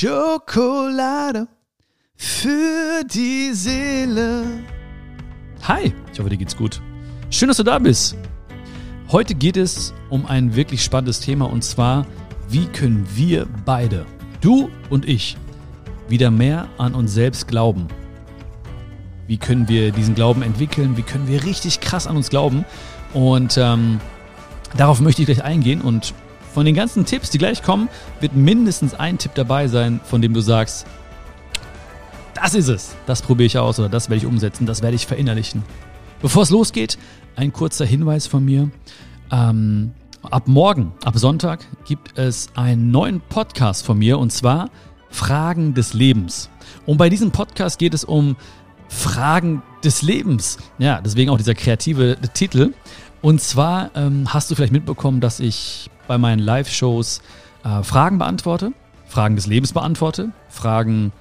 Schokolade für die Seele. Hi, ich hoffe, dir geht's gut. Schön, dass du da bist. Heute geht es um ein wirklich spannendes Thema und zwar, wie können wir beide, du und ich, wieder mehr an uns selbst glauben? Wie können wir diesen Glauben entwickeln? Wie können wir richtig krass an uns glauben? Und ähm, darauf möchte ich gleich eingehen und von den ganzen Tipps, die gleich kommen, wird mindestens ein Tipp dabei sein, von dem du sagst, das ist es. Das probiere ich aus oder das werde ich umsetzen, das werde ich verinnerlichen. Bevor es losgeht, ein kurzer Hinweis von mir. Ähm, ab morgen, ab Sonntag, gibt es einen neuen Podcast von mir und zwar Fragen des Lebens. Und bei diesem Podcast geht es um Fragen des Lebens. Ja, deswegen auch dieser kreative Titel. Und zwar ähm, hast du vielleicht mitbekommen, dass ich bei meinen Live-Shows äh, Fragen beantworte, Fragen des Lebens beantworte, Fragen,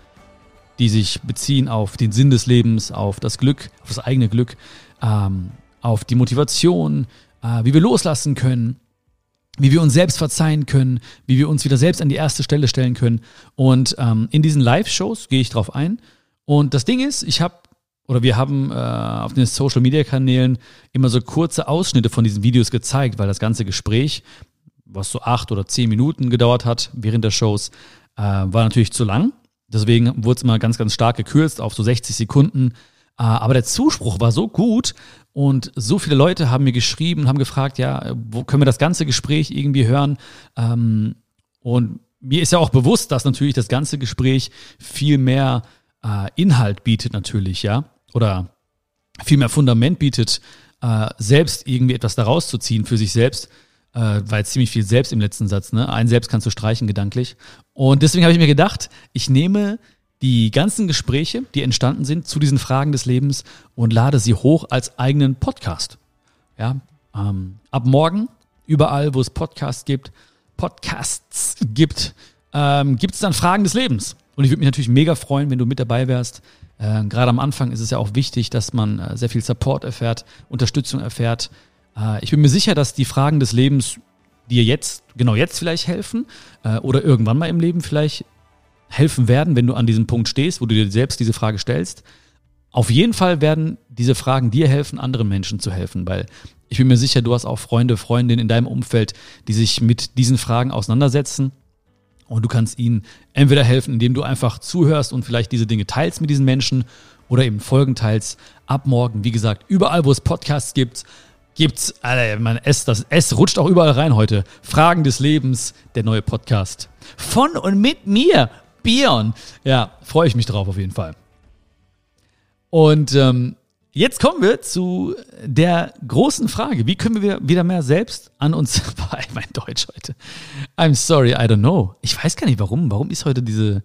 die sich beziehen auf den Sinn des Lebens, auf das Glück, auf das eigene Glück, ähm, auf die Motivation, äh, wie wir loslassen können, wie wir uns selbst verzeihen können, wie wir uns wieder selbst an die erste Stelle stellen können. Und ähm, in diesen Live-Shows gehe ich drauf ein. Und das Ding ist, ich habe oder wir haben äh, auf den Social Media Kanälen immer so kurze Ausschnitte von diesen Videos gezeigt, weil das ganze Gespräch was so acht oder zehn Minuten gedauert hat während der Shows, äh, war natürlich zu lang. Deswegen wurde es mal ganz, ganz stark gekürzt auf so 60 Sekunden. Äh, aber der Zuspruch war so gut und so viele Leute haben mir geschrieben haben gefragt, ja, wo können wir das ganze Gespräch irgendwie hören? Ähm, und mir ist ja auch bewusst, dass natürlich das ganze Gespräch viel mehr äh, Inhalt bietet natürlich, ja, oder viel mehr Fundament bietet, äh, selbst irgendwie etwas daraus zu ziehen für sich selbst äh, war ziemlich viel selbst im letzten Satz, ne? Ein selbst kannst du streichen gedanklich. Und deswegen habe ich mir gedacht, ich nehme die ganzen Gespräche, die entstanden sind zu diesen Fragen des Lebens und lade sie hoch als eigenen Podcast. Ja, ähm, ab morgen überall, wo es Podcasts gibt, Podcasts gibt, ähm, gibt es dann Fragen des Lebens. Und ich würde mich natürlich mega freuen, wenn du mit dabei wärst. Äh, Gerade am Anfang ist es ja auch wichtig, dass man äh, sehr viel Support erfährt, Unterstützung erfährt. Äh, ich bin mir sicher, dass die Fragen des Lebens dir jetzt, genau jetzt vielleicht helfen äh, oder irgendwann mal im Leben vielleicht helfen werden, wenn du an diesem Punkt stehst, wo du dir selbst diese Frage stellst. Auf jeden Fall werden diese Fragen dir helfen, anderen Menschen zu helfen, weil ich bin mir sicher, du hast auch Freunde, Freundinnen in deinem Umfeld, die sich mit diesen Fragen auseinandersetzen. Und du kannst ihnen entweder helfen, indem du einfach zuhörst und vielleicht diese Dinge teilst mit diesen Menschen oder eben Folgen teilst. Ab morgen, wie gesagt, überall, wo es Podcasts gibt, gibt's, Alter, mein S, das S rutscht auch überall rein heute. Fragen des Lebens, der neue Podcast. Von und mit mir, Bion. Ja, freue ich mich drauf auf jeden Fall. Und ähm, jetzt kommen wir zu der großen Frage. Wie können wir wieder mehr selbst an uns, mein Deutsch heute. I'm sorry, I don't know. Ich weiß gar nicht warum. Warum ist heute diese,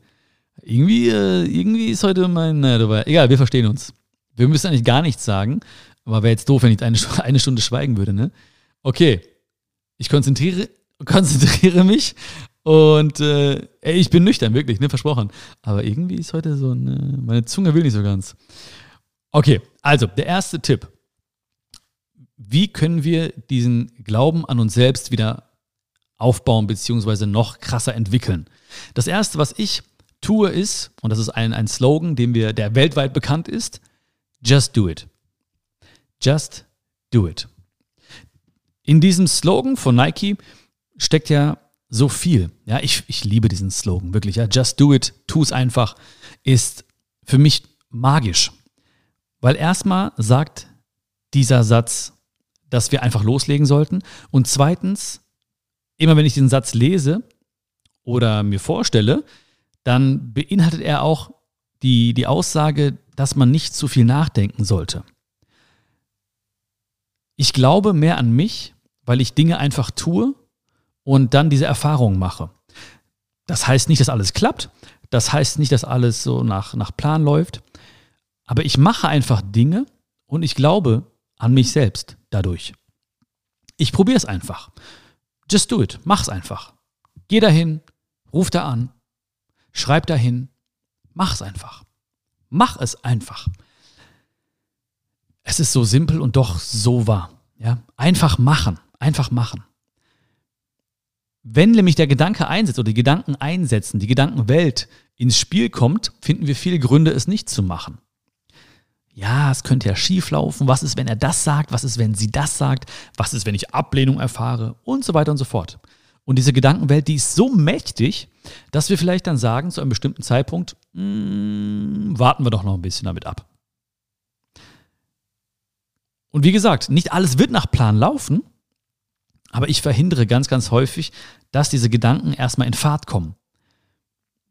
irgendwie, äh, irgendwie ist heute mein, naja, egal, wir verstehen uns. Wir müssen eigentlich gar nichts sagen. Aber wäre jetzt doof, wenn ich eine, eine Stunde schweigen würde, ne? Okay. Ich konzentriere, konzentriere mich und äh, ey, ich bin nüchtern, wirklich, ne, versprochen. Aber irgendwie ist heute so eine, meine Zunge will nicht so ganz. Okay, also der erste Tipp. Wie können wir diesen Glauben an uns selbst wieder aufbauen, beziehungsweise noch krasser entwickeln? Das erste, was ich tue, ist, und das ist ein, ein Slogan, den wir, der weltweit bekannt ist, just do it. Just do it. In diesem Slogan von Nike steckt ja so viel. Ja, ich, ich liebe diesen Slogan, wirklich. Ja, just do it, tu es einfach, ist für mich magisch. Weil erstmal sagt dieser Satz, dass wir einfach loslegen sollten. Und zweitens, immer wenn ich diesen Satz lese oder mir vorstelle, dann beinhaltet er auch die, die Aussage, dass man nicht zu viel nachdenken sollte. Ich glaube mehr an mich, weil ich Dinge einfach tue und dann diese Erfahrungen mache. Das heißt nicht, dass alles klappt. Das heißt nicht, dass alles so nach, nach Plan läuft. Aber ich mache einfach Dinge und ich glaube an mich selbst dadurch. Ich probiere es einfach. Just do it. Mach es einfach. Geh dahin, ruf da an, schreib dahin, mach es einfach. Mach es einfach. Es ist so simpel und doch so wahr. Ja? Einfach machen, einfach machen. Wenn nämlich der Gedanke einsetzt oder die Gedanken einsetzen, die Gedankenwelt ins Spiel kommt, finden wir viele Gründe, es nicht zu machen. Ja, es könnte ja schief laufen. Was ist, wenn er das sagt? Was ist, wenn sie das sagt? Was ist, wenn ich Ablehnung erfahre? Und so weiter und so fort. Und diese Gedankenwelt, die ist so mächtig, dass wir vielleicht dann sagen, zu einem bestimmten Zeitpunkt, mh, hm, warten wir doch noch ein bisschen damit ab. Und wie gesagt, nicht alles wird nach Plan laufen, aber ich verhindere ganz, ganz häufig, dass diese Gedanken erstmal in Fahrt kommen.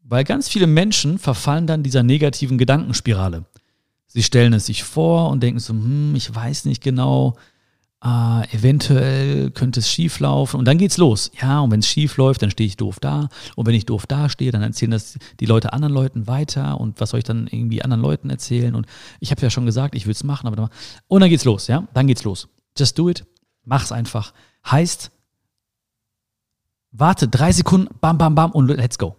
Weil ganz viele Menschen verfallen dann dieser negativen Gedankenspirale. Sie stellen es sich vor und denken so, hm, ich weiß nicht genau, äh, eventuell könnte es schief laufen und dann geht's los. Ja, und wenn es schief läuft, dann stehe ich doof da. Und wenn ich doof da stehe, dann erzählen das die Leute anderen Leuten weiter und was soll ich dann irgendwie anderen Leuten erzählen? Und ich habe ja schon gesagt, ich will es machen, aber dann, und dann geht's los, ja? Dann geht's los. Just do it. Mach's einfach. Heißt, warte drei Sekunden, bam, bam, bam und let's go.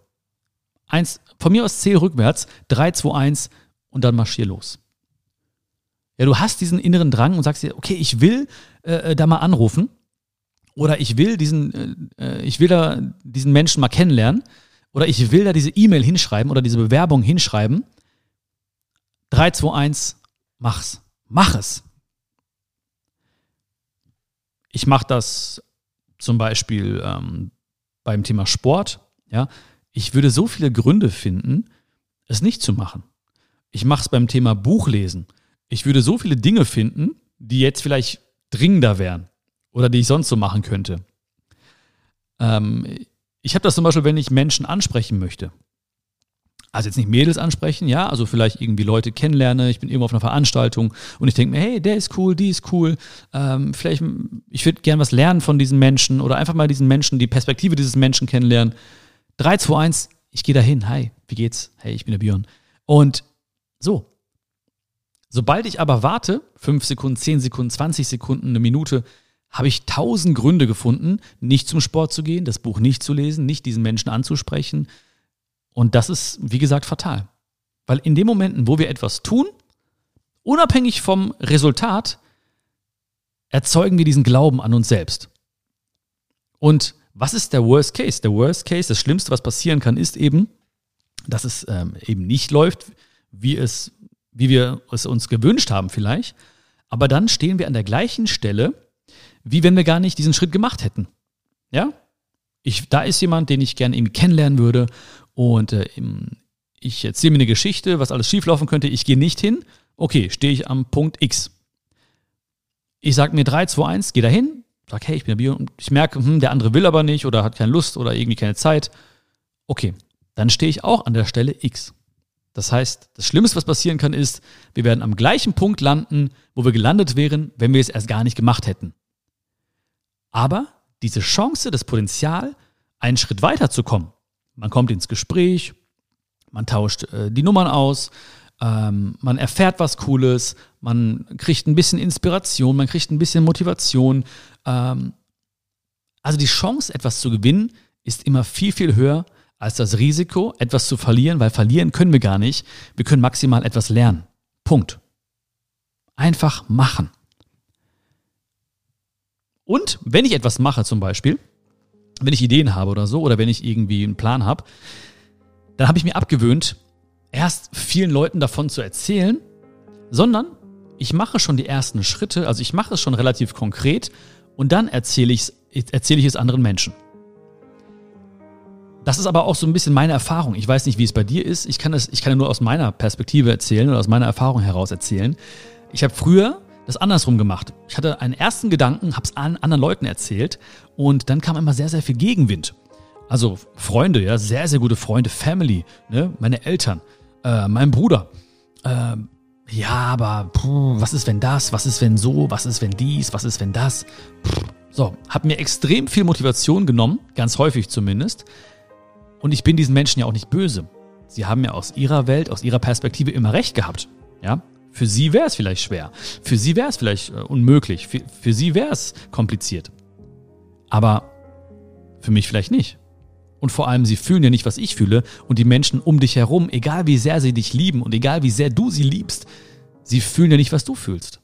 Eins, von mir aus zähl rückwärts, drei, zwei, eins und dann marschier los. Ja, du hast diesen inneren Drang und sagst dir, okay, ich will äh, äh, da mal anrufen oder ich will diesen, äh, äh, ich will da diesen Menschen mal kennenlernen oder ich will da diese E-Mail hinschreiben oder diese Bewerbung hinschreiben. 3, 2, 1, mach's. Mach es. Ich mache das zum Beispiel ähm, beim Thema Sport. Ja, ich würde so viele Gründe finden, es nicht zu machen. Ich mache es beim Thema Buchlesen ich würde so viele Dinge finden, die jetzt vielleicht dringender wären oder die ich sonst so machen könnte. Ähm, ich habe das zum Beispiel, wenn ich Menschen ansprechen möchte. Also jetzt nicht Mädels ansprechen, ja, also vielleicht irgendwie Leute kennenlerne, ich bin irgendwo auf einer Veranstaltung und ich denke mir, hey, der ist cool, die ist cool, ähm, vielleicht, ich würde gern was lernen von diesen Menschen oder einfach mal diesen Menschen, die Perspektive dieses Menschen kennenlernen. 3, 2, 1, ich gehe dahin, hi, wie geht's? Hey, ich bin der Björn. Und so, Sobald ich aber warte, 5 Sekunden, 10 Sekunden, 20 Sekunden, eine Minute, habe ich tausend Gründe gefunden, nicht zum Sport zu gehen, das Buch nicht zu lesen, nicht diesen Menschen anzusprechen. Und das ist, wie gesagt, fatal. Weil in den Momenten, wo wir etwas tun, unabhängig vom Resultat, erzeugen wir diesen Glauben an uns selbst. Und was ist der Worst Case? Der Worst Case, das Schlimmste, was passieren kann, ist eben, dass es ähm, eben nicht läuft, wie es wie wir es uns gewünscht haben vielleicht. Aber dann stehen wir an der gleichen Stelle, wie wenn wir gar nicht diesen Schritt gemacht hätten. Ja? Ich, da ist jemand, den ich gerne irgendwie kennenlernen würde und äh, ich erzähle mir eine Geschichte, was alles schieflaufen könnte. Ich gehe nicht hin. Okay, stehe ich am Punkt X. Ich sage mir 3, 2, 1, gehe da hin, sage, hey, ich bin der Bio und ich merke, hm, der andere will aber nicht oder hat keine Lust oder irgendwie keine Zeit. Okay, dann stehe ich auch an der Stelle X. Das heißt, das Schlimmste, was passieren kann, ist, wir werden am gleichen Punkt landen, wo wir gelandet wären, wenn wir es erst gar nicht gemacht hätten. Aber diese Chance, das Potenzial, einen Schritt weiter zu kommen, man kommt ins Gespräch, man tauscht äh, die Nummern aus, ähm, man erfährt was Cooles, man kriegt ein bisschen Inspiration, man kriegt ein bisschen Motivation. Ähm, also die Chance, etwas zu gewinnen, ist immer viel, viel höher, als das Risiko, etwas zu verlieren, weil verlieren können wir gar nicht. Wir können maximal etwas lernen. Punkt. Einfach machen. Und wenn ich etwas mache zum Beispiel, wenn ich Ideen habe oder so, oder wenn ich irgendwie einen Plan habe, dann habe ich mir abgewöhnt, erst vielen Leuten davon zu erzählen, sondern ich mache schon die ersten Schritte, also ich mache es schon relativ konkret und dann erzähle, ich's, erzähle ich es anderen Menschen. Das ist aber auch so ein bisschen meine Erfahrung. Ich weiß nicht, wie es bei dir ist. Ich kann es, ich kann nur aus meiner Perspektive erzählen oder aus meiner Erfahrung heraus erzählen. Ich habe früher das andersrum gemacht. Ich hatte einen ersten Gedanken, habe es an anderen Leuten erzählt und dann kam immer sehr, sehr viel Gegenwind. Also Freunde, ja, sehr, sehr gute Freunde, Family, ne, meine Eltern, äh, mein Bruder. Äh, ja, aber puh, was ist wenn das? Was ist wenn so? Was ist wenn dies? Was ist wenn das? Puh. So, hat mir extrem viel Motivation genommen, ganz häufig zumindest. Und ich bin diesen Menschen ja auch nicht böse. Sie haben ja aus ihrer Welt, aus ihrer Perspektive immer recht gehabt. Ja? Für sie wäre es vielleicht schwer. Für sie wäre es vielleicht äh, unmöglich. Für, für sie wäre es kompliziert. Aber für mich vielleicht nicht. Und vor allem, sie fühlen ja nicht, was ich fühle. Und die Menschen um dich herum, egal wie sehr sie dich lieben und egal wie sehr du sie liebst, sie fühlen ja nicht, was du fühlst.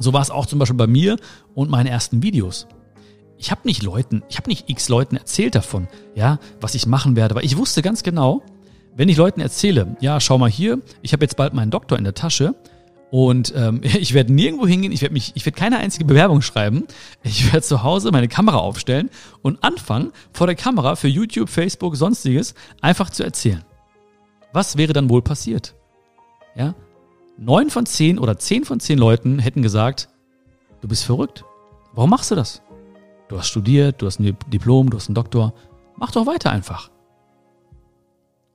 So war es auch zum Beispiel bei mir und meinen ersten Videos ich habe nicht Leuten, ich habe nicht x Leuten erzählt davon, ja, was ich machen werde, weil ich wusste ganz genau, wenn ich Leuten erzähle, ja, schau mal hier, ich habe jetzt bald meinen Doktor in der Tasche und ähm, ich werde nirgendwo hingehen, ich werde mich, ich werde keine einzige Bewerbung schreiben, ich werde zu Hause meine Kamera aufstellen und anfangen, vor der Kamera für YouTube, Facebook, sonstiges einfach zu erzählen. Was wäre dann wohl passiert? Ja, neun von zehn oder zehn von zehn Leuten hätten gesagt, du bist verrückt. Warum machst du das? Du hast studiert, du hast ein Diplom, du hast einen Doktor. Mach doch weiter einfach.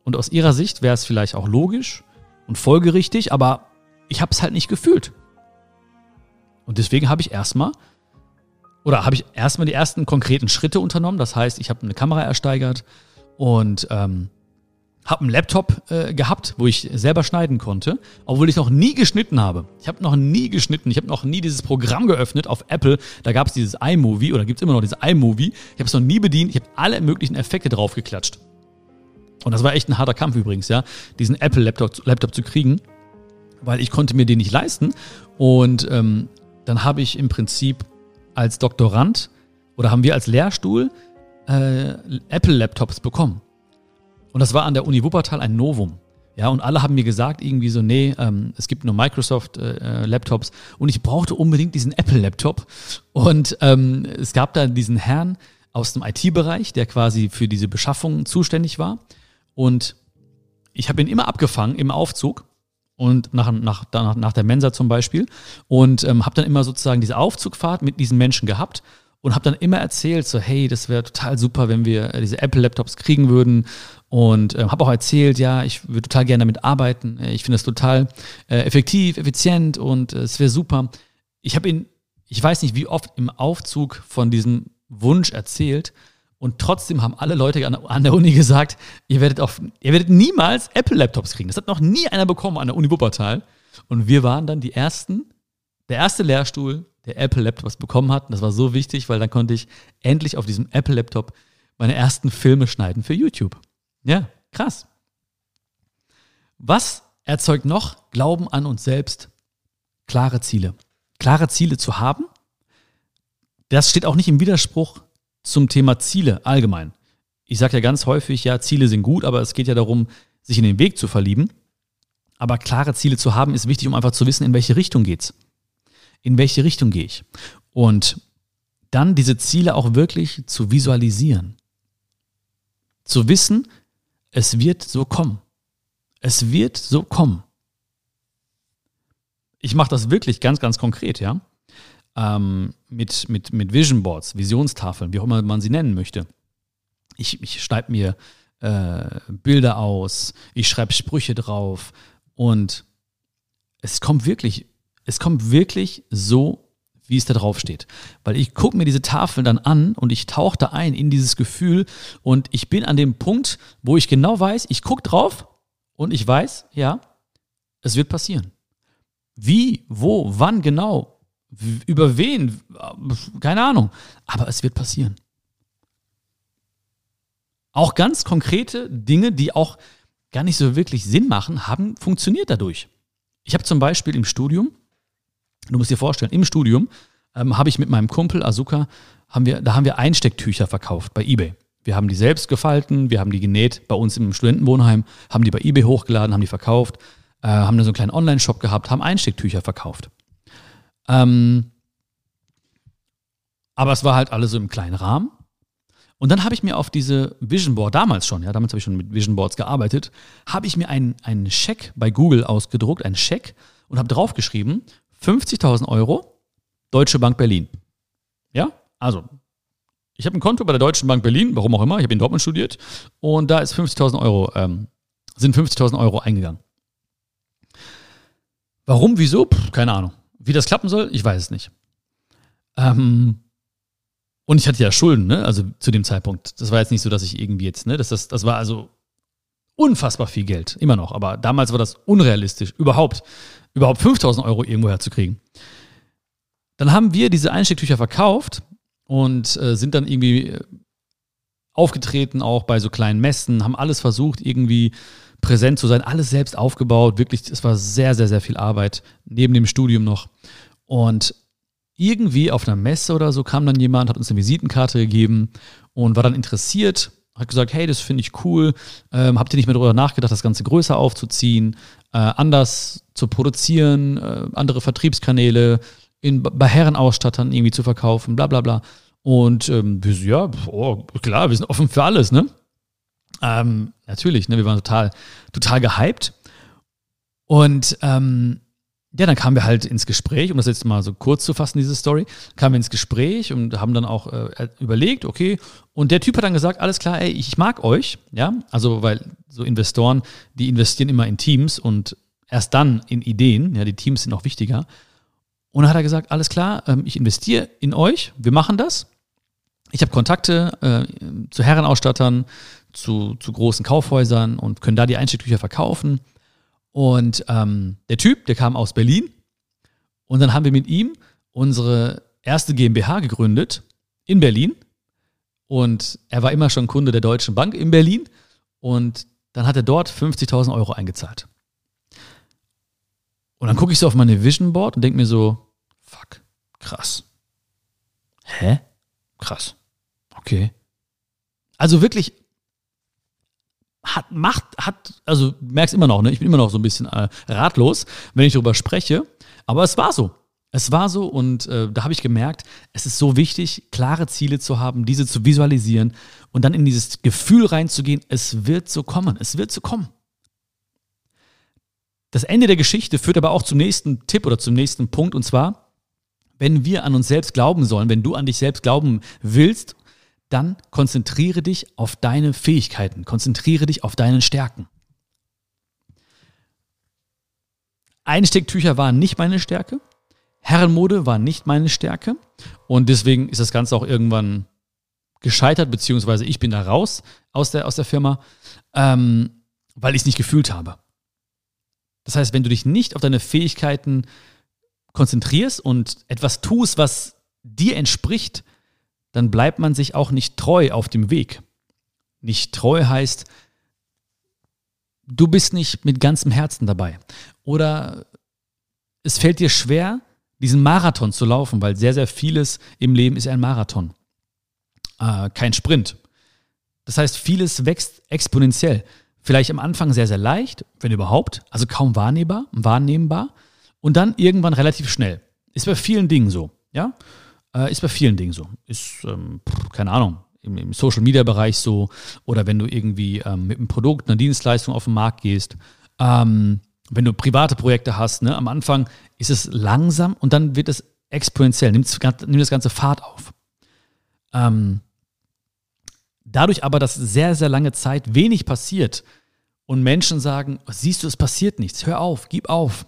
Und aus ihrer Sicht wäre es vielleicht auch logisch und folgerichtig, aber ich habe es halt nicht gefühlt. Und deswegen habe ich erstmal oder habe ich erstmal die ersten konkreten Schritte unternommen. Das heißt, ich habe eine Kamera ersteigert und ähm, habe einen Laptop äh, gehabt, wo ich selber schneiden konnte, obwohl ich noch nie geschnitten habe. Ich habe noch nie geschnitten. Ich habe noch nie dieses Programm geöffnet auf Apple. Da gab es dieses iMovie oder gibt es immer noch dieses iMovie. Ich habe es noch nie bedient. Ich habe alle möglichen Effekte draufgeklatscht. Und das war echt ein harter Kampf übrigens, ja, diesen Apple-Laptop Laptop zu kriegen, weil ich konnte mir den nicht leisten. Und ähm, dann habe ich im Prinzip als Doktorand oder haben wir als Lehrstuhl äh, Apple-Laptops bekommen. Und das war an der Uni Wuppertal ein Novum. Ja, und alle haben mir gesagt, irgendwie so, nee, ähm, es gibt nur Microsoft-Laptops äh, und ich brauchte unbedingt diesen Apple-Laptop. Und ähm, es gab da diesen Herrn aus dem IT-Bereich, der quasi für diese Beschaffung zuständig war. Und ich habe ihn immer abgefangen im Aufzug und nach, nach, nach, nach der Mensa zum Beispiel und ähm, habe dann immer sozusagen diese Aufzugfahrt mit diesen Menschen gehabt und habe dann immer erzählt, so hey, das wäre total super, wenn wir äh, diese Apple-Laptops kriegen würden. Und äh, habe auch erzählt, ja, ich würde total gerne damit arbeiten. Äh, ich finde das total äh, effektiv, effizient und äh, es wäre super. Ich habe ihn, ich weiß nicht, wie oft im Aufzug von diesem Wunsch erzählt. Und trotzdem haben alle Leute an, der Uni gesagt, ihr werdet, auf, ihr werdet niemals Apple-Laptops kriegen. Das hat noch nie einer bekommen an der Uni Wuppertal. Und wir waren dann die ersten, der erste Lehrstuhl, der Apple-Laptops bekommen hat. Und das war so wichtig, weil dann konnte ich endlich auf diesem Apple-Laptop meine ersten Filme schneiden für YouTube. Ja, krass. Was erzeugt noch Glauben an uns selbst? Klare Ziele. Klare Ziele zu haben, das steht auch nicht im Widerspruch zum Thema Ziele allgemein. Ich sage ja ganz häufig, ja, Ziele sind gut, aber es geht ja darum, sich in den Weg zu verlieben. Aber klare Ziele zu haben, ist wichtig, um einfach zu wissen, in welche Richtung geht's in welche Richtung gehe ich. Und dann diese Ziele auch wirklich zu visualisieren. Zu wissen, es wird so kommen. Es wird so kommen. Ich mache das wirklich ganz, ganz konkret, ja. Ähm, mit, mit, mit Vision Boards, Visionstafeln, wie auch immer man sie nennen möchte. Ich, ich schreibe mir äh, Bilder aus, ich schreibe Sprüche drauf und es kommt wirklich es kommt wirklich so, wie es da drauf steht. Weil ich gucke mir diese Tafeln dann an und ich tauche da ein in dieses Gefühl und ich bin an dem Punkt, wo ich genau weiß, ich gucke drauf und ich weiß, ja, es wird passieren. Wie, wo, wann genau, über wen, keine Ahnung, aber es wird passieren. Auch ganz konkrete Dinge, die auch gar nicht so wirklich Sinn machen, haben funktioniert dadurch. Ich habe zum Beispiel im Studium Du musst dir vorstellen, im Studium ähm, habe ich mit meinem Kumpel Asuka, haben wir, da haben wir Einstecktücher verkauft bei eBay. Wir haben die selbst gefalten, wir haben die genäht bei uns im Studentenwohnheim, haben die bei eBay hochgeladen, haben die verkauft, äh, haben da so einen kleinen Online-Shop gehabt, haben Einstecktücher verkauft. Ähm, aber es war halt alles so im kleinen Rahmen. Und dann habe ich mir auf diese Vision Board, damals schon, ja, damals habe ich schon mit Vision Boards gearbeitet, habe ich mir einen, einen Scheck bei Google ausgedruckt, einen Scheck, und habe draufgeschrieben, 50.000 Euro, Deutsche Bank Berlin. Ja, also ich habe ein Konto bei der Deutschen Bank Berlin, warum auch immer, ich habe in Dortmund studiert und da ist 50.000 Euro, ähm, sind 50.000 Euro eingegangen. Warum, wieso? Puh, keine Ahnung. Wie das klappen soll, ich weiß es nicht. Ähm, und ich hatte ja Schulden, ne? Also zu dem Zeitpunkt. Das war jetzt nicht so, dass ich irgendwie jetzt, ne? Das, das, das war also unfassbar viel Geld, immer noch. Aber damals war das unrealistisch, überhaupt überhaupt 5000 Euro irgendwo herzukriegen. Dann haben wir diese Einstecktücher verkauft und äh, sind dann irgendwie äh, aufgetreten, auch bei so kleinen Messen, haben alles versucht, irgendwie präsent zu sein, alles selbst aufgebaut. Wirklich, es war sehr, sehr, sehr viel Arbeit neben dem Studium noch. Und irgendwie auf einer Messe oder so kam dann jemand, hat uns eine Visitenkarte gegeben und war dann interessiert, hat gesagt, hey, das finde ich cool, ähm, habt ihr nicht mehr darüber nachgedacht, das Ganze größer aufzuziehen, äh, anders zu produzieren, äh, andere Vertriebskanäle in, bei Herrenausstattern irgendwie zu verkaufen, bla bla bla. Und ähm, wir ja, oh, klar, wir sind offen für alles, ne? Ähm, natürlich, ne? Wir waren total, total gehypt. Und ähm, ja, dann kamen wir halt ins Gespräch, um das jetzt mal so kurz zu fassen, diese Story, kamen wir ins Gespräch und haben dann auch äh, überlegt, okay, und der Typ hat dann gesagt, alles klar, ey, ich mag euch, ja, also weil so Investoren, die investieren immer in Teams und erst dann in Ideen, ja, die Teams sind auch wichtiger. Und dann hat er gesagt, alles klar, ähm, ich investiere in euch, wir machen das. Ich habe Kontakte äh, zu Herrenausstattern, zu, zu großen Kaufhäusern und können da die Einstiegsbücher verkaufen. Und ähm, der Typ, der kam aus Berlin. Und dann haben wir mit ihm unsere erste GmbH gegründet in Berlin. Und er war immer schon Kunde der Deutschen Bank in Berlin. Und dann hat er dort 50.000 Euro eingezahlt. Und dann gucke ich so auf meine Vision Board und denke mir so, fuck, krass. Hä? Krass. Okay. Also wirklich hat, macht, hat, also merkst immer noch, ne? Ich bin immer noch so ein bisschen äh, ratlos, wenn ich darüber spreche. Aber es war so. Es war so und äh, da habe ich gemerkt, es ist so wichtig, klare Ziele zu haben, diese zu visualisieren und dann in dieses Gefühl reinzugehen, es wird so kommen, es wird so kommen. Das Ende der Geschichte führt aber auch zum nächsten Tipp oder zum nächsten Punkt und zwar, wenn wir an uns selbst glauben sollen, wenn du an dich selbst glauben willst dann konzentriere dich auf deine Fähigkeiten, konzentriere dich auf deinen Stärken. Einstecktücher waren nicht meine Stärke, Herrenmode war nicht meine Stärke und deswegen ist das Ganze auch irgendwann gescheitert, beziehungsweise ich bin da raus aus der, aus der Firma, ähm, weil ich es nicht gefühlt habe. Das heißt, wenn du dich nicht auf deine Fähigkeiten konzentrierst und etwas tust, was dir entspricht, dann bleibt man sich auch nicht treu auf dem Weg. Nicht treu heißt, du bist nicht mit ganzem Herzen dabei. Oder es fällt dir schwer, diesen Marathon zu laufen, weil sehr, sehr vieles im Leben ist ein Marathon, äh, kein Sprint. Das heißt, vieles wächst exponentiell. Vielleicht am Anfang sehr, sehr leicht, wenn überhaupt, also kaum wahrnehmbar, wahrnehmbar und dann irgendwann relativ schnell. Ist bei vielen Dingen so, ja? Äh, ist bei vielen Dingen so. Ist, ähm, keine Ahnung, im, im Social-Media-Bereich so oder wenn du irgendwie ähm, mit einem Produkt, einer Dienstleistung auf den Markt gehst. Ähm, wenn du private Projekte hast, ne, am Anfang ist es langsam und dann wird es exponentiell, nimmt, nimmt das ganze Fahrt auf. Ähm, dadurch aber, dass sehr, sehr lange Zeit wenig passiert und Menschen sagen, siehst du, es passiert nichts, hör auf, gib auf,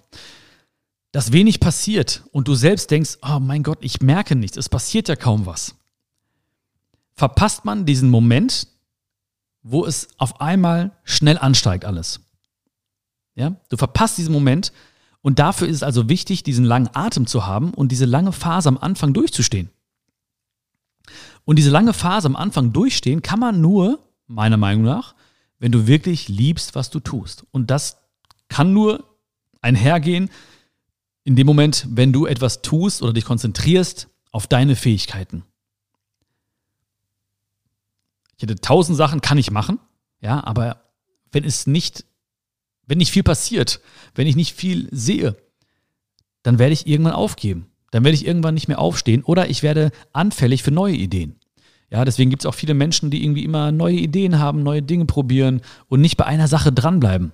dass wenig passiert und du selbst denkst, oh mein Gott, ich merke nichts, es passiert ja kaum was, verpasst man diesen Moment, wo es auf einmal schnell ansteigt alles. Ja, du verpasst diesen Moment und dafür ist es also wichtig, diesen langen Atem zu haben und diese lange Phase am Anfang durchzustehen. Und diese lange Phase am Anfang durchstehen kann man nur, meiner Meinung nach, wenn du wirklich liebst, was du tust. Und das kann nur einhergehen in dem Moment, wenn du etwas tust oder dich konzentrierst auf deine Fähigkeiten. Ich hätte tausend Sachen kann ich machen, ja, aber wenn es nicht, wenn nicht viel passiert, wenn ich nicht viel sehe, dann werde ich irgendwann aufgeben. Dann werde ich irgendwann nicht mehr aufstehen oder ich werde anfällig für neue Ideen. Ja, deswegen gibt es auch viele Menschen, die irgendwie immer neue Ideen haben, neue Dinge probieren und nicht bei einer Sache dranbleiben.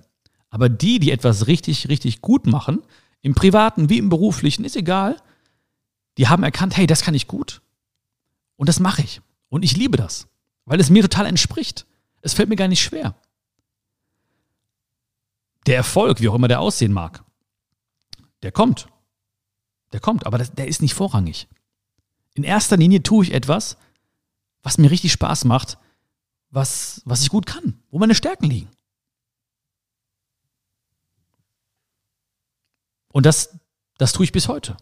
Aber die, die etwas richtig, richtig gut machen, im privaten wie im beruflichen, ist egal. Die haben erkannt, hey, das kann ich gut. Und das mache ich. Und ich liebe das, weil es mir total entspricht. Es fällt mir gar nicht schwer. Der Erfolg, wie auch immer der aussehen mag, der kommt. Der kommt, aber das, der ist nicht vorrangig. In erster Linie tue ich etwas, was mir richtig Spaß macht, was, was ich gut kann, wo meine Stärken liegen. Und das, das tue ich bis heute.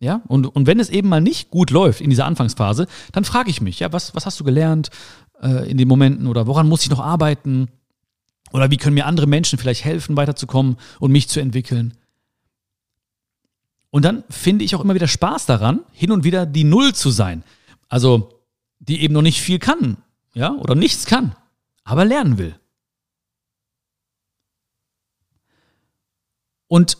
Ja, und, und wenn es eben mal nicht gut läuft in dieser Anfangsphase, dann frage ich mich, ja, was, was hast du gelernt äh, in den Momenten oder woran muss ich noch arbeiten? Oder wie können mir andere Menschen vielleicht helfen, weiterzukommen und mich zu entwickeln? Und dann finde ich auch immer wieder Spaß daran, hin und wieder die Null zu sein. Also, die eben noch nicht viel kann, ja, oder nichts kann, aber lernen will. Und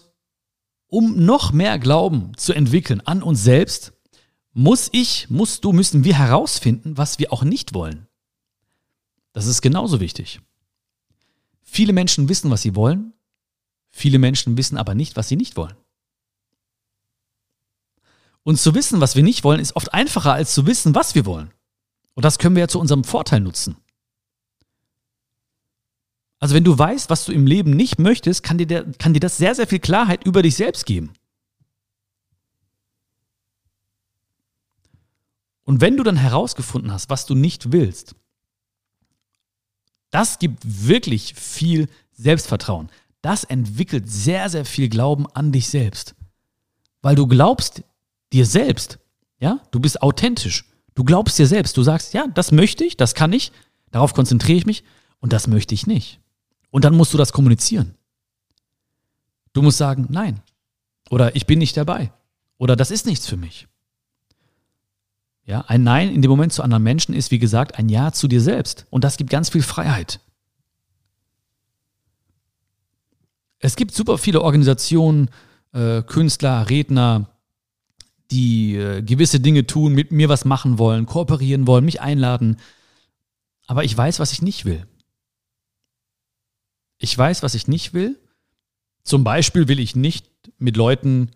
um noch mehr Glauben zu entwickeln an uns selbst, muss ich, musst du, müssen wir herausfinden, was wir auch nicht wollen. Das ist genauso wichtig. Viele Menschen wissen, was sie wollen, viele Menschen wissen aber nicht, was sie nicht wollen. Und zu wissen, was wir nicht wollen, ist oft einfacher als zu wissen, was wir wollen. Und das können wir ja zu unserem Vorteil nutzen. Also wenn du weißt, was du im Leben nicht möchtest, kann dir, der, kann dir das sehr, sehr viel Klarheit über dich selbst geben. Und wenn du dann herausgefunden hast, was du nicht willst, das gibt wirklich viel Selbstvertrauen. Das entwickelt sehr, sehr viel Glauben an dich selbst. Weil du glaubst dir selbst. Ja, du bist authentisch. Du glaubst dir selbst. Du sagst, ja, das möchte ich, das kann ich, darauf konzentriere ich mich und das möchte ich nicht. Und dann musst du das kommunizieren. Du musst sagen, nein. Oder ich bin nicht dabei. Oder das ist nichts für mich. Ja, ein Nein in dem Moment zu anderen Menschen ist, wie gesagt, ein Ja zu dir selbst. Und das gibt ganz viel Freiheit. Es gibt super viele Organisationen, äh, Künstler, Redner, die äh, gewisse Dinge tun, mit mir was machen wollen, kooperieren wollen, mich einladen. Aber ich weiß, was ich nicht will. Ich weiß, was ich nicht will. Zum Beispiel will ich nicht mit Leuten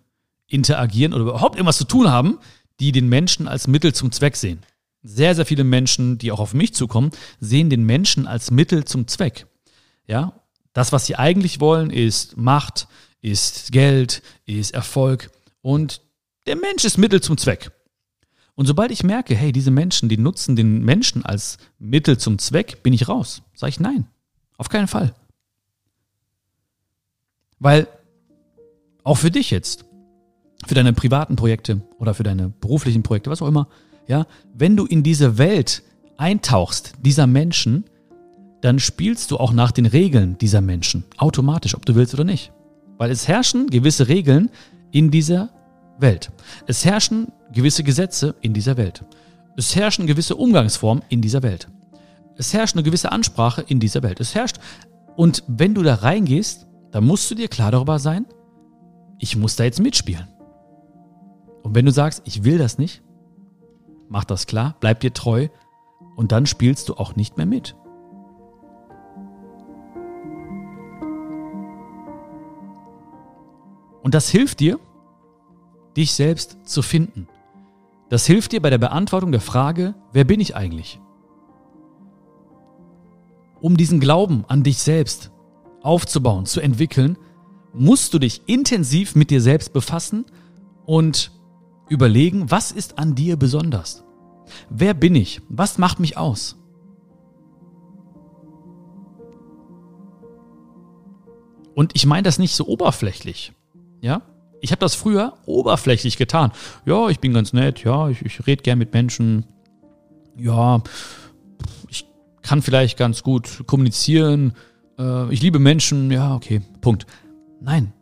interagieren oder überhaupt irgendwas zu tun haben, die den Menschen als Mittel zum Zweck sehen. Sehr, sehr viele Menschen, die auch auf mich zukommen, sehen den Menschen als Mittel zum Zweck. Ja, das, was sie eigentlich wollen, ist Macht, ist Geld, ist Erfolg und der Mensch ist Mittel zum Zweck. Und sobald ich merke, hey, diese Menschen, die nutzen den Menschen als Mittel zum Zweck, bin ich raus. Sage ich nein. Auf keinen Fall. Weil auch für dich jetzt, für deine privaten Projekte oder für deine beruflichen Projekte, was auch immer, ja, wenn du in diese Welt eintauchst, dieser Menschen, dann spielst du auch nach den Regeln dieser Menschen, automatisch, ob du willst oder nicht. Weil es herrschen gewisse Regeln in dieser Welt. Es herrschen gewisse Gesetze in dieser Welt. Es herrschen gewisse Umgangsformen in dieser Welt. Es herrscht eine gewisse Ansprache in dieser Welt. Es herrscht. Und wenn du da reingehst, da musst du dir klar darüber sein, ich muss da jetzt mitspielen. Und wenn du sagst, ich will das nicht, mach das klar, bleib dir treu und dann spielst du auch nicht mehr mit. Und das hilft dir, dich selbst zu finden. Das hilft dir bei der Beantwortung der Frage, wer bin ich eigentlich? Um diesen Glauben an dich selbst aufzubauen, zu entwickeln, musst du dich intensiv mit dir selbst befassen und überlegen, was ist an dir besonders? Wer bin ich? Was macht mich aus? Und ich meine das nicht so oberflächlich. Ja? Ich habe das früher oberflächlich getan. Ja, ich bin ganz nett, ja, ich, ich rede gern mit Menschen. Ja, ich kann vielleicht ganz gut kommunizieren äh, ich liebe Menschen, ja, okay, Punkt. Nein.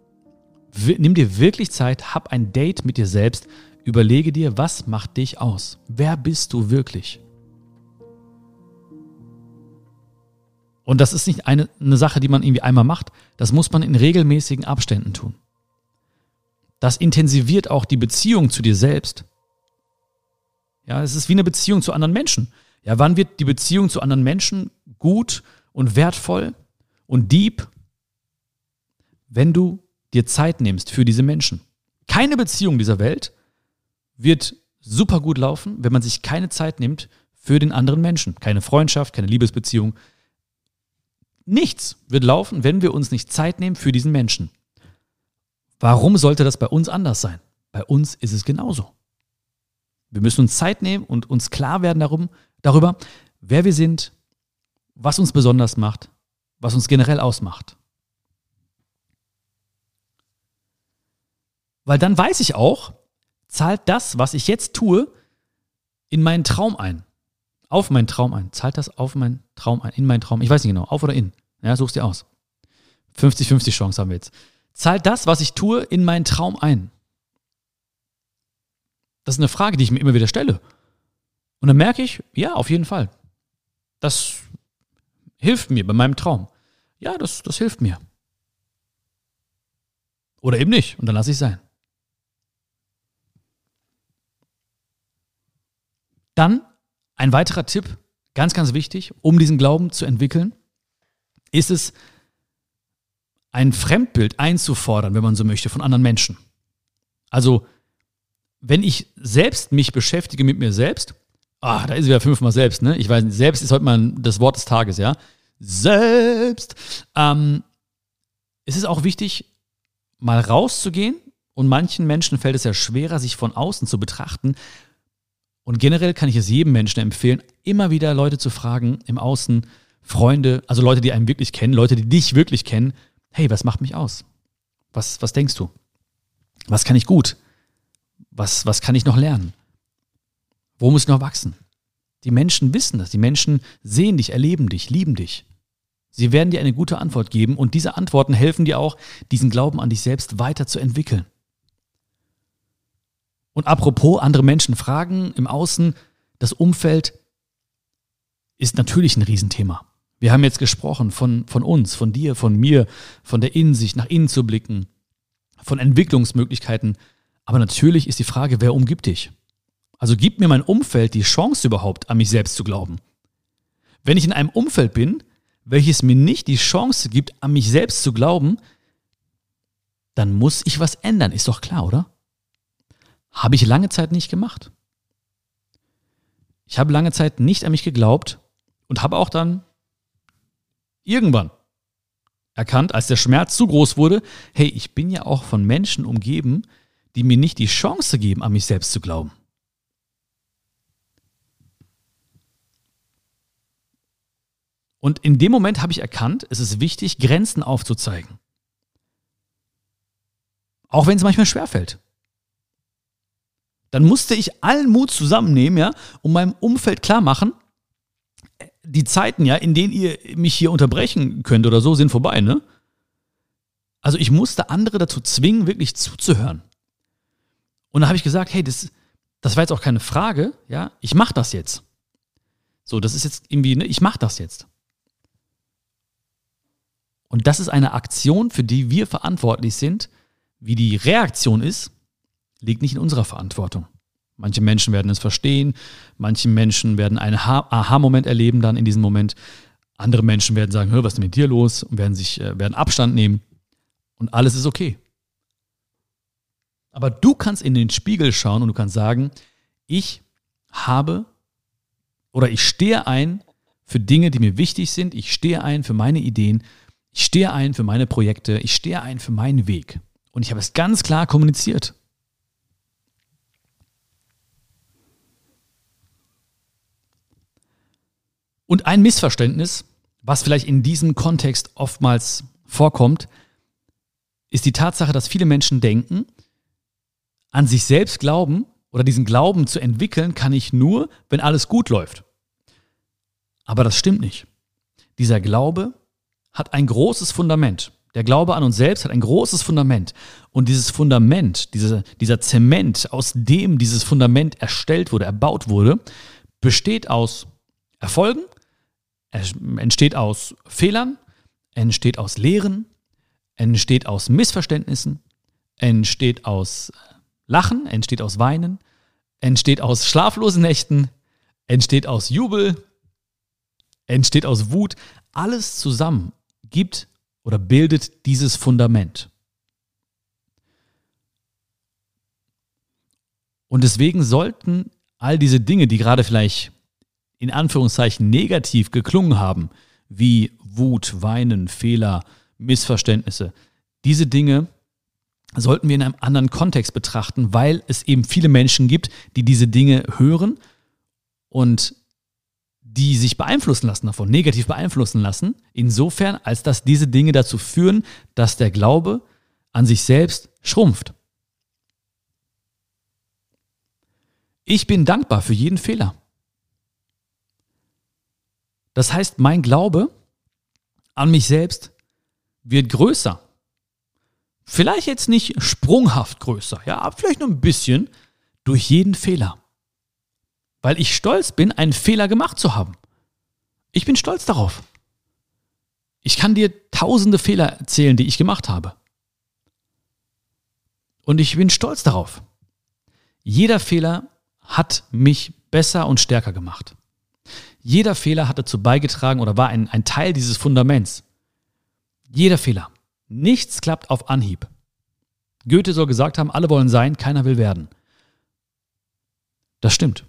Nimm dir wirklich Zeit, hab ein Date mit dir selbst, überlege dir, was macht dich aus? Wer bist du wirklich? Und das ist nicht eine, eine Sache, die man irgendwie einmal macht. Das muss man in regelmäßigen Abständen tun. Das intensiviert auch die Beziehung zu dir selbst. Ja, es ist wie eine Beziehung zu anderen Menschen. Ja, wann wird die Beziehung zu anderen Menschen gut und wertvoll? Und Dieb, wenn du dir Zeit nimmst für diese Menschen. Keine Beziehung dieser Welt wird super gut laufen, wenn man sich keine Zeit nimmt für den anderen Menschen. Keine Freundschaft, keine Liebesbeziehung. Nichts wird laufen, wenn wir uns nicht Zeit nehmen für diesen Menschen. Warum sollte das bei uns anders sein? Bei uns ist es genauso. Wir müssen uns Zeit nehmen und uns klar werden darum, darüber, wer wir sind, was uns besonders macht, was uns generell ausmacht. Weil dann weiß ich auch, zahlt das, was ich jetzt tue, in meinen Traum ein. Auf meinen Traum ein. Zahlt das auf meinen Traum ein. In meinen Traum. Ich weiß nicht genau. Auf oder in. Ja, such's dir aus. 50-50 Chance haben wir jetzt. Zahlt das, was ich tue, in meinen Traum ein. Das ist eine Frage, die ich mir immer wieder stelle. Und dann merke ich, ja, auf jeden Fall. Das hilft mir bei meinem Traum. Ja, das, das hilft mir. Oder eben nicht. Und dann lasse ich sein. Dann ein weiterer Tipp, ganz, ganz wichtig, um diesen Glauben zu entwickeln, ist es, ein Fremdbild einzufordern, wenn man so möchte, von anderen Menschen. Also, wenn ich selbst mich beschäftige mit mir selbst, ah, da ist wieder fünfmal selbst, ne? Ich weiß selbst ist heute mal das Wort des Tages, ja? Selbst. Ähm, es ist auch wichtig, mal rauszugehen und manchen Menschen fällt es ja schwerer, sich von außen zu betrachten. Und generell kann ich es jedem Menschen empfehlen, immer wieder Leute zu fragen im Außen, Freunde, also Leute, die einen wirklich kennen, Leute, die dich wirklich kennen, hey, was macht mich aus? Was, was denkst du? Was kann ich gut? Was, was kann ich noch lernen? Wo muss ich noch wachsen? Die Menschen wissen das. Die Menschen sehen dich, erleben dich, lieben dich. Sie werden dir eine gute Antwort geben und diese Antworten helfen dir auch, diesen Glauben an dich selbst weiterzuentwickeln. Und apropos andere Menschen fragen im Außen, das Umfeld ist natürlich ein Riesenthema. Wir haben jetzt gesprochen von, von uns, von dir, von mir, von der Innensicht, nach innen zu blicken, von Entwicklungsmöglichkeiten. Aber natürlich ist die Frage, wer umgibt dich? Also gibt mir mein Umfeld die Chance überhaupt, an mich selbst zu glauben? Wenn ich in einem Umfeld bin, welches mir nicht die Chance gibt, an mich selbst zu glauben, dann muss ich was ändern, ist doch klar, oder? Habe ich lange Zeit nicht gemacht. Ich habe lange Zeit nicht an mich geglaubt und habe auch dann irgendwann erkannt, als der Schmerz zu groß wurde, hey, ich bin ja auch von Menschen umgeben, die mir nicht die Chance geben, an mich selbst zu glauben. Und in dem Moment habe ich erkannt, es ist wichtig, Grenzen aufzuzeigen. Auch wenn es manchmal schwerfällt. Dann musste ich allen Mut zusammennehmen, ja, um meinem Umfeld klar machen, die Zeiten, ja, in denen ihr mich hier unterbrechen könnt oder so, sind vorbei, ne? Also ich musste andere dazu zwingen, wirklich zuzuhören. Und da habe ich gesagt, hey, das, das war jetzt auch keine Frage, ja, ich mache das jetzt. So, das ist jetzt irgendwie, ne, ich mache das jetzt. Und das ist eine Aktion, für die wir verantwortlich sind. Wie die Reaktion ist, liegt nicht in unserer Verantwortung. Manche Menschen werden es verstehen, manche Menschen werden einen Aha-Moment erleben dann in diesem Moment. Andere Menschen werden sagen, hör, was ist denn mit dir los? Und werden sich, äh, werden Abstand nehmen. Und alles ist okay. Aber du kannst in den Spiegel schauen und du kannst sagen, ich habe oder ich stehe ein für Dinge, die mir wichtig sind. Ich stehe ein für meine Ideen. Ich stehe ein für meine Projekte. Ich stehe ein für meinen Weg. Und ich habe es ganz klar kommuniziert. Und ein Missverständnis, was vielleicht in diesem Kontext oftmals vorkommt, ist die Tatsache, dass viele Menschen denken, an sich selbst glauben oder diesen Glauben zu entwickeln, kann ich nur, wenn alles gut läuft. Aber das stimmt nicht. Dieser Glaube hat ein großes Fundament. Der Glaube an uns selbst hat ein großes Fundament. Und dieses Fundament, diese, dieser Zement, aus dem dieses Fundament erstellt wurde, erbaut wurde, besteht aus Erfolgen entsteht aus Fehlern, entsteht aus Lehren, entsteht aus Missverständnissen, entsteht aus Lachen, entsteht aus Weinen, entsteht aus schlaflosen Nächten, entsteht aus Jubel, entsteht aus Wut. Alles zusammen gibt oder bildet dieses Fundament. Und deswegen sollten all diese Dinge, die gerade vielleicht in Anführungszeichen negativ geklungen haben, wie Wut, Weinen, Fehler, Missverständnisse, diese Dinge sollten wir in einem anderen Kontext betrachten, weil es eben viele Menschen gibt, die diese Dinge hören und die sich beeinflussen lassen davon, negativ beeinflussen lassen, insofern, als dass diese Dinge dazu führen, dass der Glaube an sich selbst schrumpft. Ich bin dankbar für jeden Fehler. Das heißt, mein Glaube an mich selbst wird größer. Vielleicht jetzt nicht sprunghaft größer, ja, vielleicht nur ein bisschen. Durch jeden Fehler. Weil ich stolz bin, einen Fehler gemacht zu haben. Ich bin stolz darauf. Ich kann dir tausende Fehler erzählen, die ich gemacht habe. Und ich bin stolz darauf. Jeder Fehler hat mich besser und stärker gemacht. Jeder Fehler hat dazu beigetragen oder war ein, ein Teil dieses Fundaments. Jeder Fehler. Nichts klappt auf Anhieb. Goethe soll gesagt haben, alle wollen sein, keiner will werden. Das stimmt.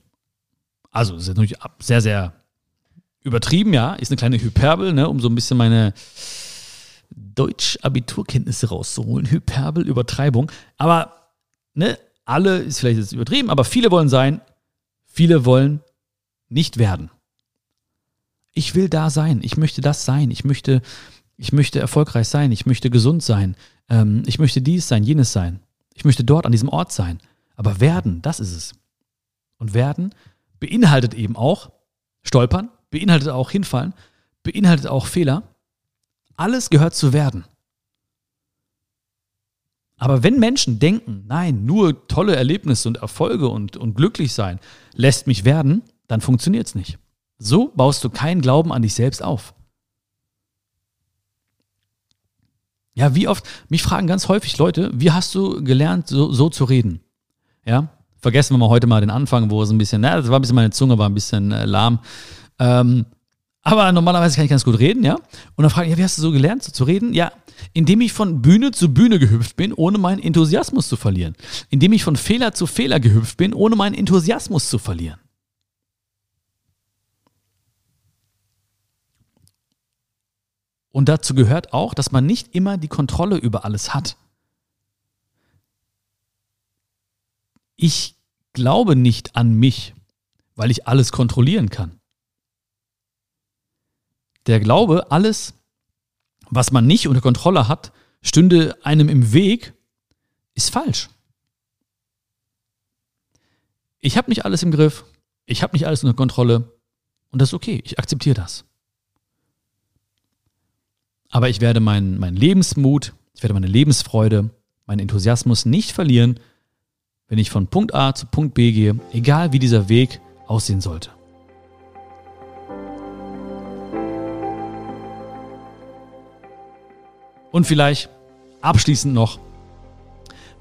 Also, das ist natürlich sehr, sehr übertrieben, ja. Ist eine kleine Hyperbel, ne, um so ein bisschen meine Deutsch-Abiturkenntnisse rauszuholen. Hyperbel, Übertreibung. Aber, ne, alle ist vielleicht jetzt übertrieben, aber viele wollen sein, viele wollen nicht werden. Ich will da sein, ich möchte das sein, ich möchte, ich möchte erfolgreich sein, ich möchte gesund sein, ähm, ich möchte dies sein, jenes sein, ich möchte dort an diesem Ort sein. Aber werden, das ist es. Und werden beinhaltet eben auch Stolpern, beinhaltet auch Hinfallen, beinhaltet auch Fehler. Alles gehört zu werden. Aber wenn Menschen denken, nein, nur tolle Erlebnisse und Erfolge und, und glücklich sein lässt mich werden, dann funktioniert es nicht. So baust du keinen Glauben an dich selbst auf. Ja, wie oft, mich fragen ganz häufig Leute, wie hast du gelernt, so, so zu reden? Ja, vergessen wir mal heute mal den Anfang, wo es ein bisschen, na, das war ein bisschen, meine Zunge war ein bisschen äh, lahm. Ähm, aber normalerweise kann ich ganz gut reden, ja. Und dann frage ich, ja, wie hast du so gelernt, so zu reden? Ja, indem ich von Bühne zu Bühne gehüpft bin, ohne meinen Enthusiasmus zu verlieren. Indem ich von Fehler zu Fehler gehüpft bin, ohne meinen Enthusiasmus zu verlieren. Und dazu gehört auch, dass man nicht immer die Kontrolle über alles hat. Ich glaube nicht an mich, weil ich alles kontrollieren kann. Der Glaube, alles was man nicht unter Kontrolle hat, stünde einem im Weg, ist falsch. Ich habe nicht alles im Griff, ich habe nicht alles unter Kontrolle und das ist okay, ich akzeptiere das. Aber ich werde meinen mein Lebensmut, ich werde meine Lebensfreude, meinen Enthusiasmus nicht verlieren, wenn ich von Punkt A zu Punkt B gehe, egal wie dieser Weg aussehen sollte. Und vielleicht abschließend noch,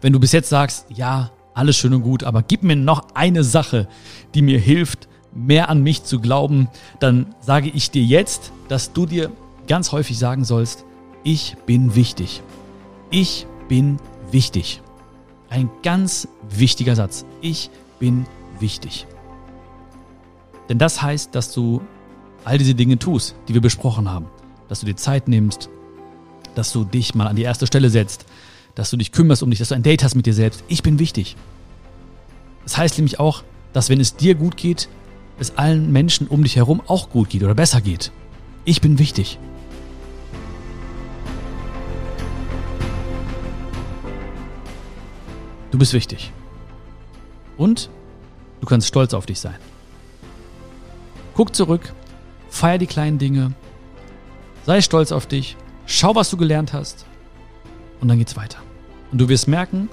wenn du bis jetzt sagst, ja, alles schön und gut, aber gib mir noch eine Sache, die mir hilft, mehr an mich zu glauben, dann sage ich dir jetzt, dass du dir ganz häufig sagen sollst, ich bin wichtig. Ich bin wichtig. Ein ganz wichtiger Satz. Ich bin wichtig. Denn das heißt, dass du all diese Dinge tust, die wir besprochen haben. Dass du dir Zeit nimmst, dass du dich mal an die erste Stelle setzt, dass du dich kümmerst um dich, dass du ein Date hast mit dir selbst. Ich bin wichtig. Das heißt nämlich auch, dass wenn es dir gut geht, es allen Menschen um dich herum auch gut geht oder besser geht. Ich bin wichtig. Du bist wichtig. Und du kannst stolz auf dich sein. Guck zurück, feier die kleinen Dinge, sei stolz auf dich Schau, was du gelernt hast. Und dann geht's weiter. Und du wirst merken,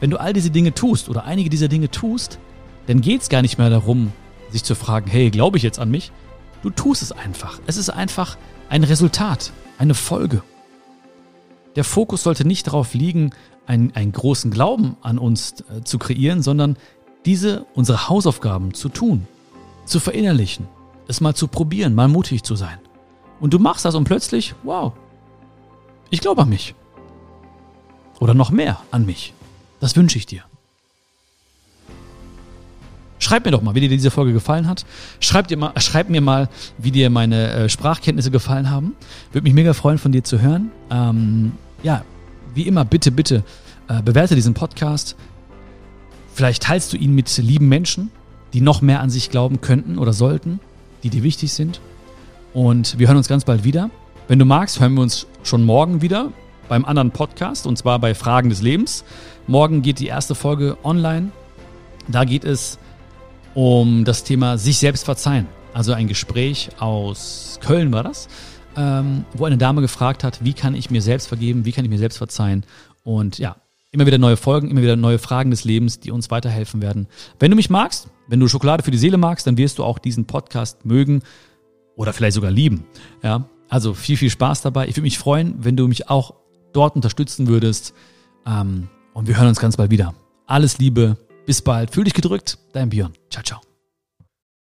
wenn du all diese Dinge tust oder einige dieser Dinge tust, dann geht's gar nicht mehr darum, sich zu fragen, hey, glaube ich jetzt an mich? Du tust es einfach. Es ist einfach ein Resultat, eine Folge. Der Fokus sollte nicht darauf liegen, einen, einen großen Glauben an uns äh, zu kreieren, sondern diese, unsere Hausaufgaben zu tun, zu verinnerlichen, es mal zu probieren, mal mutig zu sein. Und du machst das und plötzlich, wow, ich glaube an mich. Oder noch mehr an mich. Das wünsche ich dir. Schreib mir doch mal, wie dir diese Folge gefallen hat. Schreib, dir mal, schreib mir mal, wie dir meine äh, Sprachkenntnisse gefallen haben. Würde mich mega freuen, von dir zu hören. Ähm, ja, wie immer, bitte, bitte äh, bewerte diesen Podcast. Vielleicht teilst du ihn mit lieben Menschen, die noch mehr an sich glauben könnten oder sollten, die dir wichtig sind. Und wir hören uns ganz bald wieder. Wenn du magst, hören wir uns schon morgen wieder beim anderen Podcast und zwar bei Fragen des Lebens. Morgen geht die erste Folge online. Da geht es um das Thema sich selbst verzeihen. Also ein Gespräch aus Köln war das, ähm, wo eine Dame gefragt hat, wie kann ich mir selbst vergeben, wie kann ich mir selbst verzeihen. Und ja, Immer wieder neue Folgen, immer wieder neue Fragen des Lebens, die uns weiterhelfen werden. Wenn du mich magst, wenn du Schokolade für die Seele magst, dann wirst du auch diesen Podcast mögen oder vielleicht sogar lieben. Ja, also viel, viel Spaß dabei. Ich würde mich freuen, wenn du mich auch dort unterstützen würdest. Ähm, und wir hören uns ganz bald wieder. Alles Liebe, bis bald. Fühl dich gedrückt, dein Björn. Ciao, ciao.